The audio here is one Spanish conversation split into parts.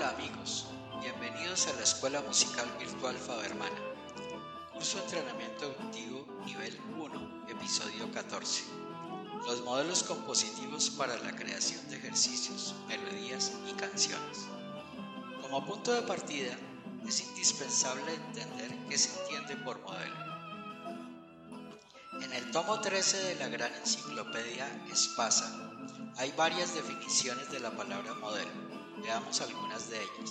Hola amigos, bienvenidos a la Escuela Musical Virtual Fabermana, curso de entrenamiento auditivo nivel 1, episodio 14. Los modelos compositivos para la creación de ejercicios, melodías y canciones. Como punto de partida, es indispensable entender qué se entiende por modelo. En el tomo 13 de la gran enciclopedia Espasa hay varias definiciones de la palabra modelo. Veamos algunas de ellas.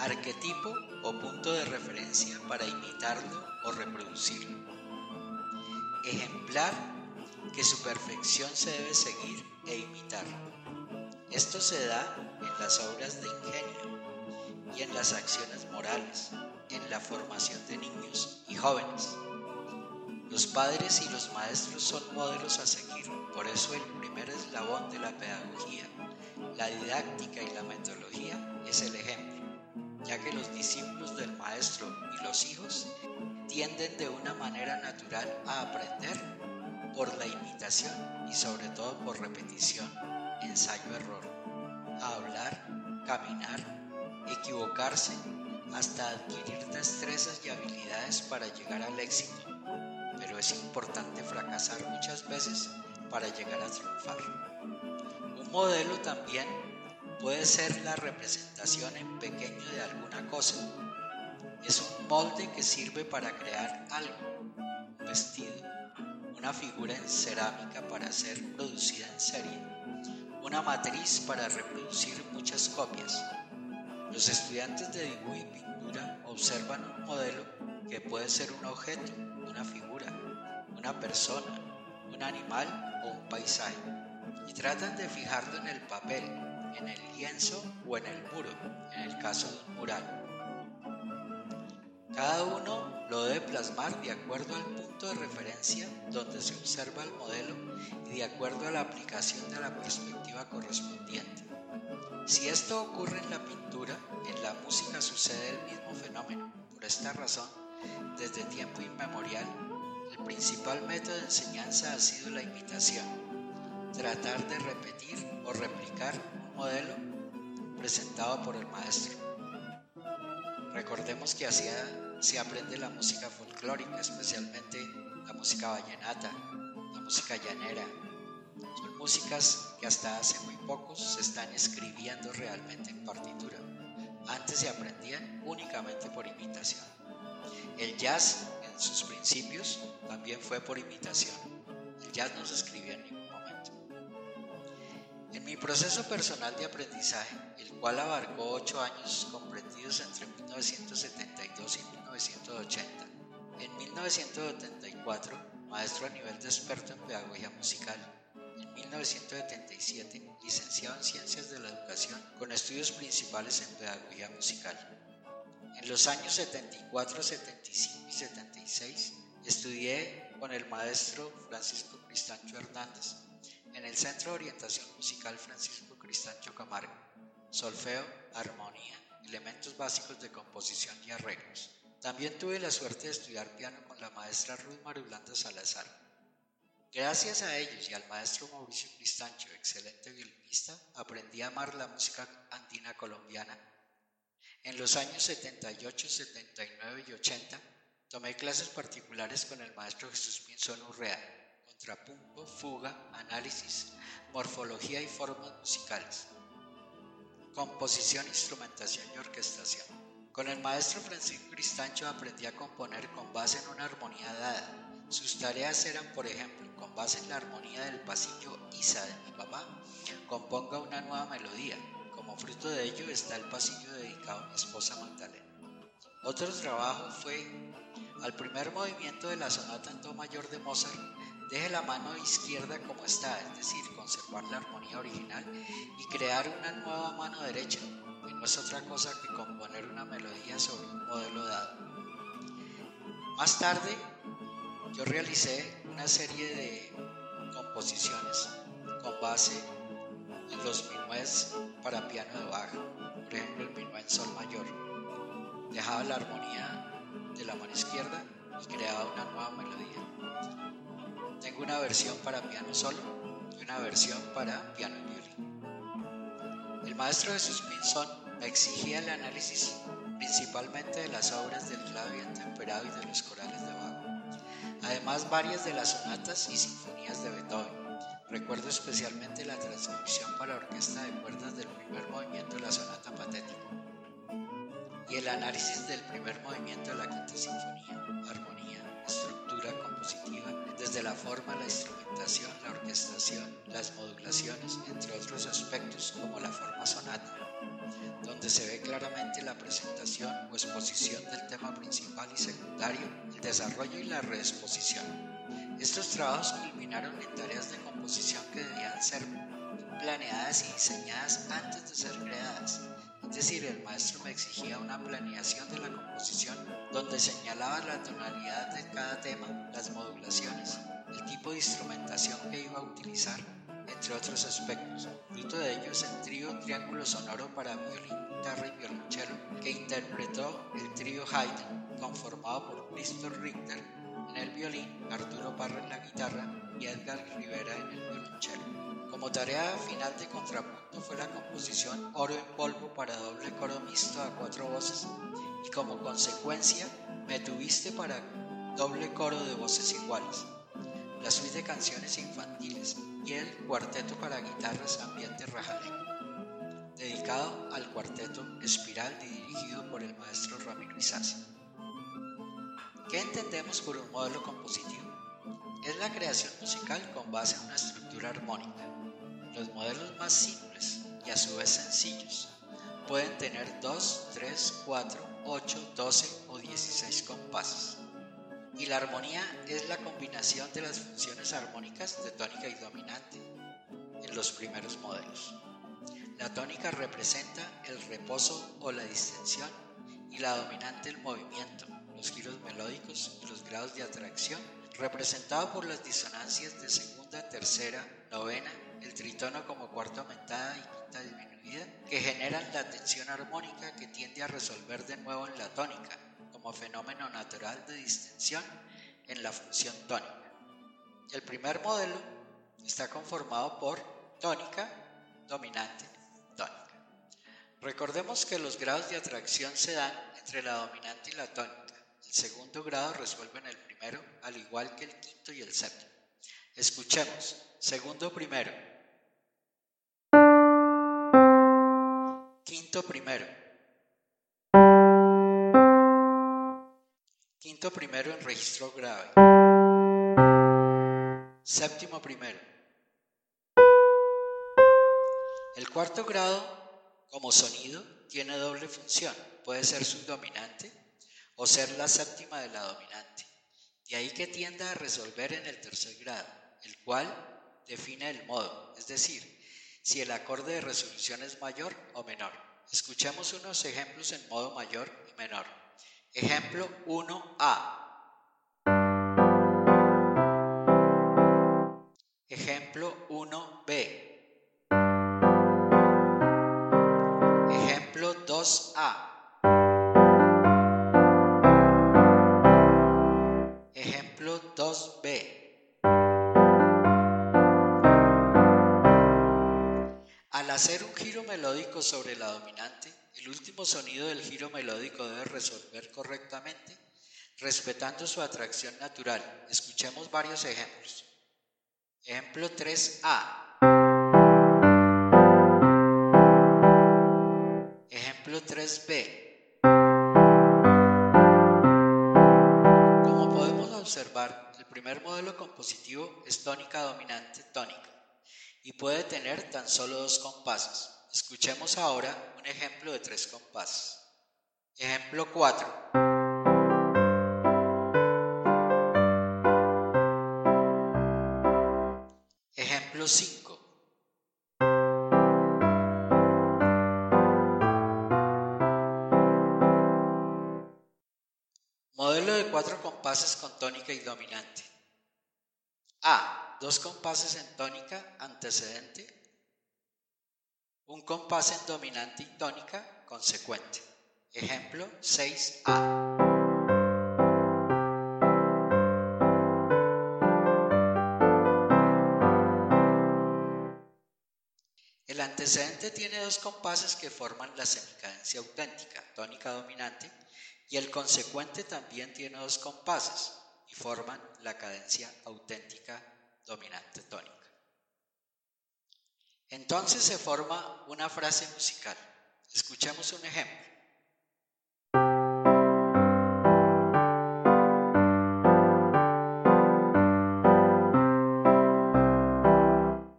Arquetipo o punto de referencia para imitarlo o reproducirlo. Ejemplar que su perfección se debe seguir e imitar. Esto se da en las obras de ingenio y en las acciones morales, en la formación de niños y jóvenes. Los padres y los maestros son modelos a seguir, por eso el primer eslabón de la pedagogía la didáctica y la metodología es el ejemplo, ya que los discípulos del maestro y los hijos tienden de una manera natural a aprender por la imitación y sobre todo por repetición, ensayo-error, a hablar, caminar, equivocarse, hasta adquirir destrezas y habilidades para llegar al éxito. Pero es importante fracasar muchas veces para llegar a triunfar modelo también puede ser la representación en pequeño de alguna cosa. Es un molde que sirve para crear algo, un vestido, una figura en cerámica para ser producida en serie, una matriz para reproducir muchas copias. Los estudiantes de dibujo y pintura observan un modelo que puede ser un objeto, una figura, una persona, un animal o un paisaje y tratan de fijarlo en el papel, en el lienzo o en el muro, en el caso de un mural. Cada uno lo debe plasmar de acuerdo al punto de referencia donde se observa el modelo y de acuerdo a la aplicación de la perspectiva correspondiente. Si esto ocurre en la pintura, en la música sucede el mismo fenómeno. Por esta razón, desde tiempo inmemorial, el principal método de enseñanza ha sido la imitación tratar de repetir o replicar un modelo presentado por el maestro. Recordemos que así se aprende la música folclórica, especialmente la música vallenata, la música llanera. Son músicas que hasta hace muy pocos se están escribiendo realmente en partitura. Antes se aprendían únicamente por imitación. El jazz en sus principios también fue por imitación. El jazz no se escribía en ningún en mi proceso personal de aprendizaje, el cual abarcó ocho años comprendidos entre 1972 y 1980, en 1974, maestro a nivel de experto en pedagogía musical, en 1977, licenciado en Ciencias de la Educación con estudios principales en pedagogía musical. En los años 74, 75 y 76 estudié con el maestro Francisco Cristancho Hernández en el Centro de Orientación Musical Francisco Cristancho Camargo, solfeo, armonía, elementos básicos de composición y arreglos. También tuve la suerte de estudiar piano con la maestra Ruth Marulanda Salazar. Gracias a ellos y al maestro Mauricio Cristancho, excelente violinista, aprendí a amar la música andina colombiana. En los años 78, 79 y 80 tomé clases particulares con el maestro Jesús Pinzón Urrea contrapunto, fuga, análisis, morfología y formas musicales, composición, instrumentación y orquestación. Con el maestro Francisco Cristancho aprendí a componer con base en una armonía dada. Sus tareas eran, por ejemplo, con base en la armonía del pasillo Isa de mi papá, componga una nueva melodía. Como fruto de ello está el pasillo dedicado a mi esposa Magdalena. Otro trabajo fue al primer movimiento de la sonata en do mayor de Mozart Deje la mano izquierda como está, es decir, conservar la armonía original y crear una nueva mano derecha, que no es otra cosa que componer una melodía sobre un modelo dado. Más tarde, yo realicé una serie de composiciones con base en los minués para piano de baja, por ejemplo el minué en sol mayor. Dejaba la armonía de la mano izquierda y creaba una nueva melodía. Tengo una versión para piano solo y una versión para piano y violín. El maestro Jesús Pinzón exigía el análisis principalmente de las obras del clave temperado y de los corales de Bach. Además, varias de las sonatas y sinfonías de Beethoven. Recuerdo especialmente la transcripción para orquesta de cuerdas del primer movimiento de la sonata patético y el análisis del primer movimiento de la quinta sinfonía, armonía, estructura compositiva, desde la forma, la instrumentación, la orquestación, las modulaciones, entre otros aspectos como la forma sonata donde se ve claramente la presentación o exposición del tema principal y secundario, el desarrollo y la reexposición. Estos trabajos culminaron en tareas de composición que debían ser planeadas y diseñadas antes de ser creadas. Es decir, el maestro me exigía una planeación de la composición donde señalaba la tonalidad de cada tema, las modulaciones, el tipo de instrumentación que iba a utilizar, entre otros aspectos. Fruto de ello es el trío Triángulo Sonoro para violín, guitarra y violonchelo que interpretó el trío Haydn, conformado por Cristo Richter en el violín, Arturo Parra en la guitarra y Edgar Rivera en el violonchelo. Como tarea final de contrapunto fue la composición Oro en polvo para doble coro mixto a cuatro voces y como consecuencia Me tuviste para doble coro de voces iguales la suite de canciones infantiles y el cuarteto para guitarras ambiente rajalengo, dedicado al cuarteto Espiral dirigido por el maestro Ramiro Isaza. ¿Qué entendemos por un modelo compositivo? Es la creación musical con base en una estructura armónica. Los modelos más simples y a su vez sencillos pueden tener 2, 3, 4, 8, 12 o 16 compases y la armonía es la combinación de las funciones armónicas de tónica y dominante en los primeros modelos. La tónica representa el reposo o la distensión y la dominante el movimiento, los giros melódicos y los grados de atracción, representado por las disonancias de segunda, tercera, novena, el tritono como cuarta aumentada y quinta disminuida, que generan la tensión armónica que tiende a resolver de nuevo en la tónica, como fenómeno natural de distensión en la función tónica. El primer modelo está conformado por tónica, dominante, tónica. Recordemos que los grados de atracción se dan entre la dominante y la tónica. El segundo grado resuelve en el primero, al igual que el quinto y el séptimo. Escuchemos. Segundo primero. Quinto primero. Quinto primero en registro grave. Séptimo primero. El cuarto grado, como sonido, tiene doble función. Puede ser subdominante o ser la séptima de la dominante. De ahí que tienda a resolver en el tercer grado, el cual define el modo, es decir, si el acorde de resolución es mayor o menor. Escuchemos unos ejemplos en modo mayor y menor. Ejemplo 1A. Ejemplo 1B. Ejemplo 2A. Hacer un giro melódico sobre la dominante, el último sonido del giro melódico debe resolver correctamente, respetando su atracción natural. Escuchemos varios ejemplos. Ejemplo 3A. Ejemplo 3B. Como podemos observar, el primer modelo compositivo es tónica dominante tónica y puede tener tan solo dos compases. Escuchemos ahora un ejemplo de tres compases. Ejemplo 4. Ejemplo 5. Modelo de cuatro compases con tónica y dominante. A. Dos compases en tónica antecedente un compás en dominante y tónica consecuente. Ejemplo 6A. El antecedente tiene dos compases que forman la semicadencia auténtica, tónica dominante, y el consecuente también tiene dos compases y forman la cadencia auténtica dominante tónica. Entonces se forma una frase musical. Escuchemos un ejemplo.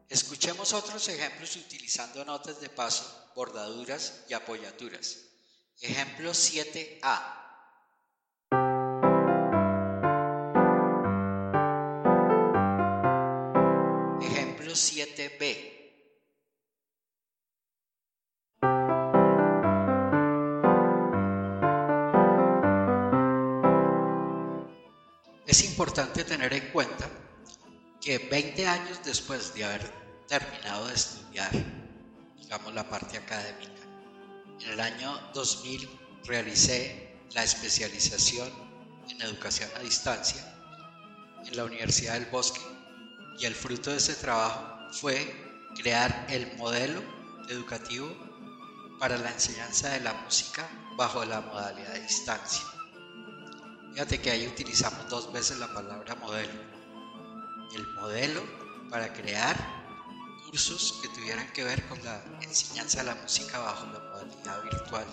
Escuchemos otros ejemplos utilizando notas de paso, bordaduras y apoyaturas. Ejemplo 7a. 7b. Es importante tener en cuenta que 20 años después de haber terminado de estudiar, digamos, la parte académica, en el año 2000 realicé la especialización en educación a distancia en la Universidad del Bosque y el fruto de ese trabajo fue crear el modelo educativo para la enseñanza de la música bajo la modalidad de distancia. Fíjate que ahí utilizamos dos veces la palabra modelo. El modelo para crear cursos que tuvieran que ver con la enseñanza de la música bajo la modalidad virtual.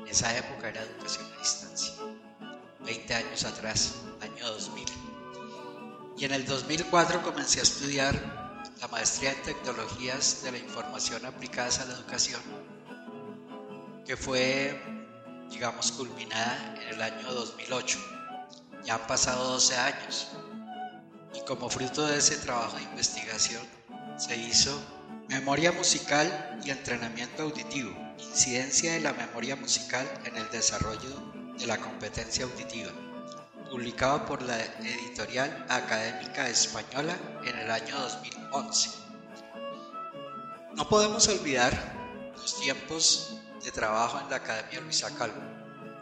En esa época era educación a distancia. 20 años atrás, año 2000. Y en el 2004 comencé a estudiar la maestría en tecnologías de la información aplicadas a la educación, que fue digamos, culminada en el año 2008. Ya han pasado 12 años y como fruto de ese trabajo de investigación se hizo Memoria musical y entrenamiento auditivo, incidencia de la memoria musical en el desarrollo de la competencia auditiva, publicado por la editorial académica española en el año 2011. No podemos olvidar los tiempos de trabajo en la Academia Luisa Calvo,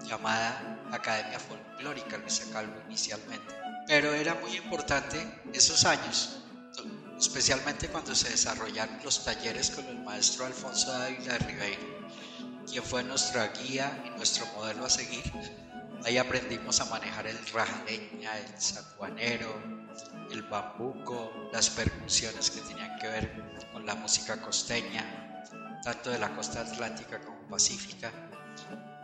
llamada Academia Folclórica Luisa Calvo inicialmente. Pero era muy importante esos años, especialmente cuando se desarrollaron los talleres con el maestro Alfonso Dávila Ribeiro, quien fue nuestra guía y nuestro modelo a seguir. Ahí aprendimos a manejar el rajaleña, el sacuanero, el bambuco, las percusiones que tenían que ver con la música costeña, tanto de la costa atlántica como pacífica.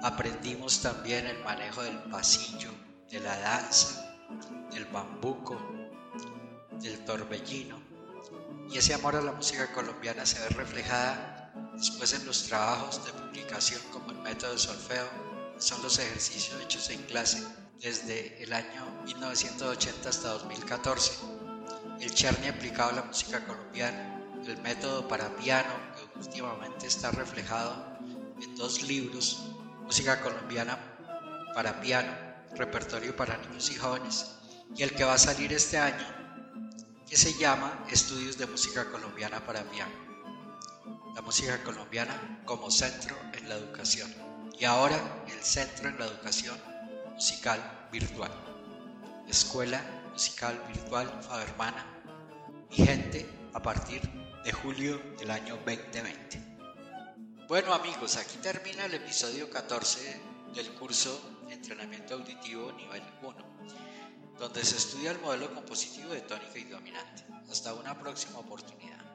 Aprendimos también el manejo del pasillo, de la danza, del bambuco, del torbellino. Y ese amor a la música colombiana se ve reflejada después en los trabajos de publicación como el método de solfeo, son los ejercicios hechos en clase desde el año 1980 hasta 2014. El Cherny aplicado a la música colombiana, el método para piano, que últimamente está reflejado en dos libros, Música colombiana para piano, repertorio para niños y jóvenes, y el que va a salir este año, que se llama Estudios de Música Colombiana para Piano. La música colombiana como centro en la educación. Y ahora el centro en la educación musical virtual. Escuela Musical Virtual Fabermana, vigente a partir de julio del año 2020. Bueno amigos, aquí termina el episodio 14 del curso Entrenamiento Auditivo Nivel 1, donde se estudia el modelo compositivo de tónica y dominante. Hasta una próxima oportunidad.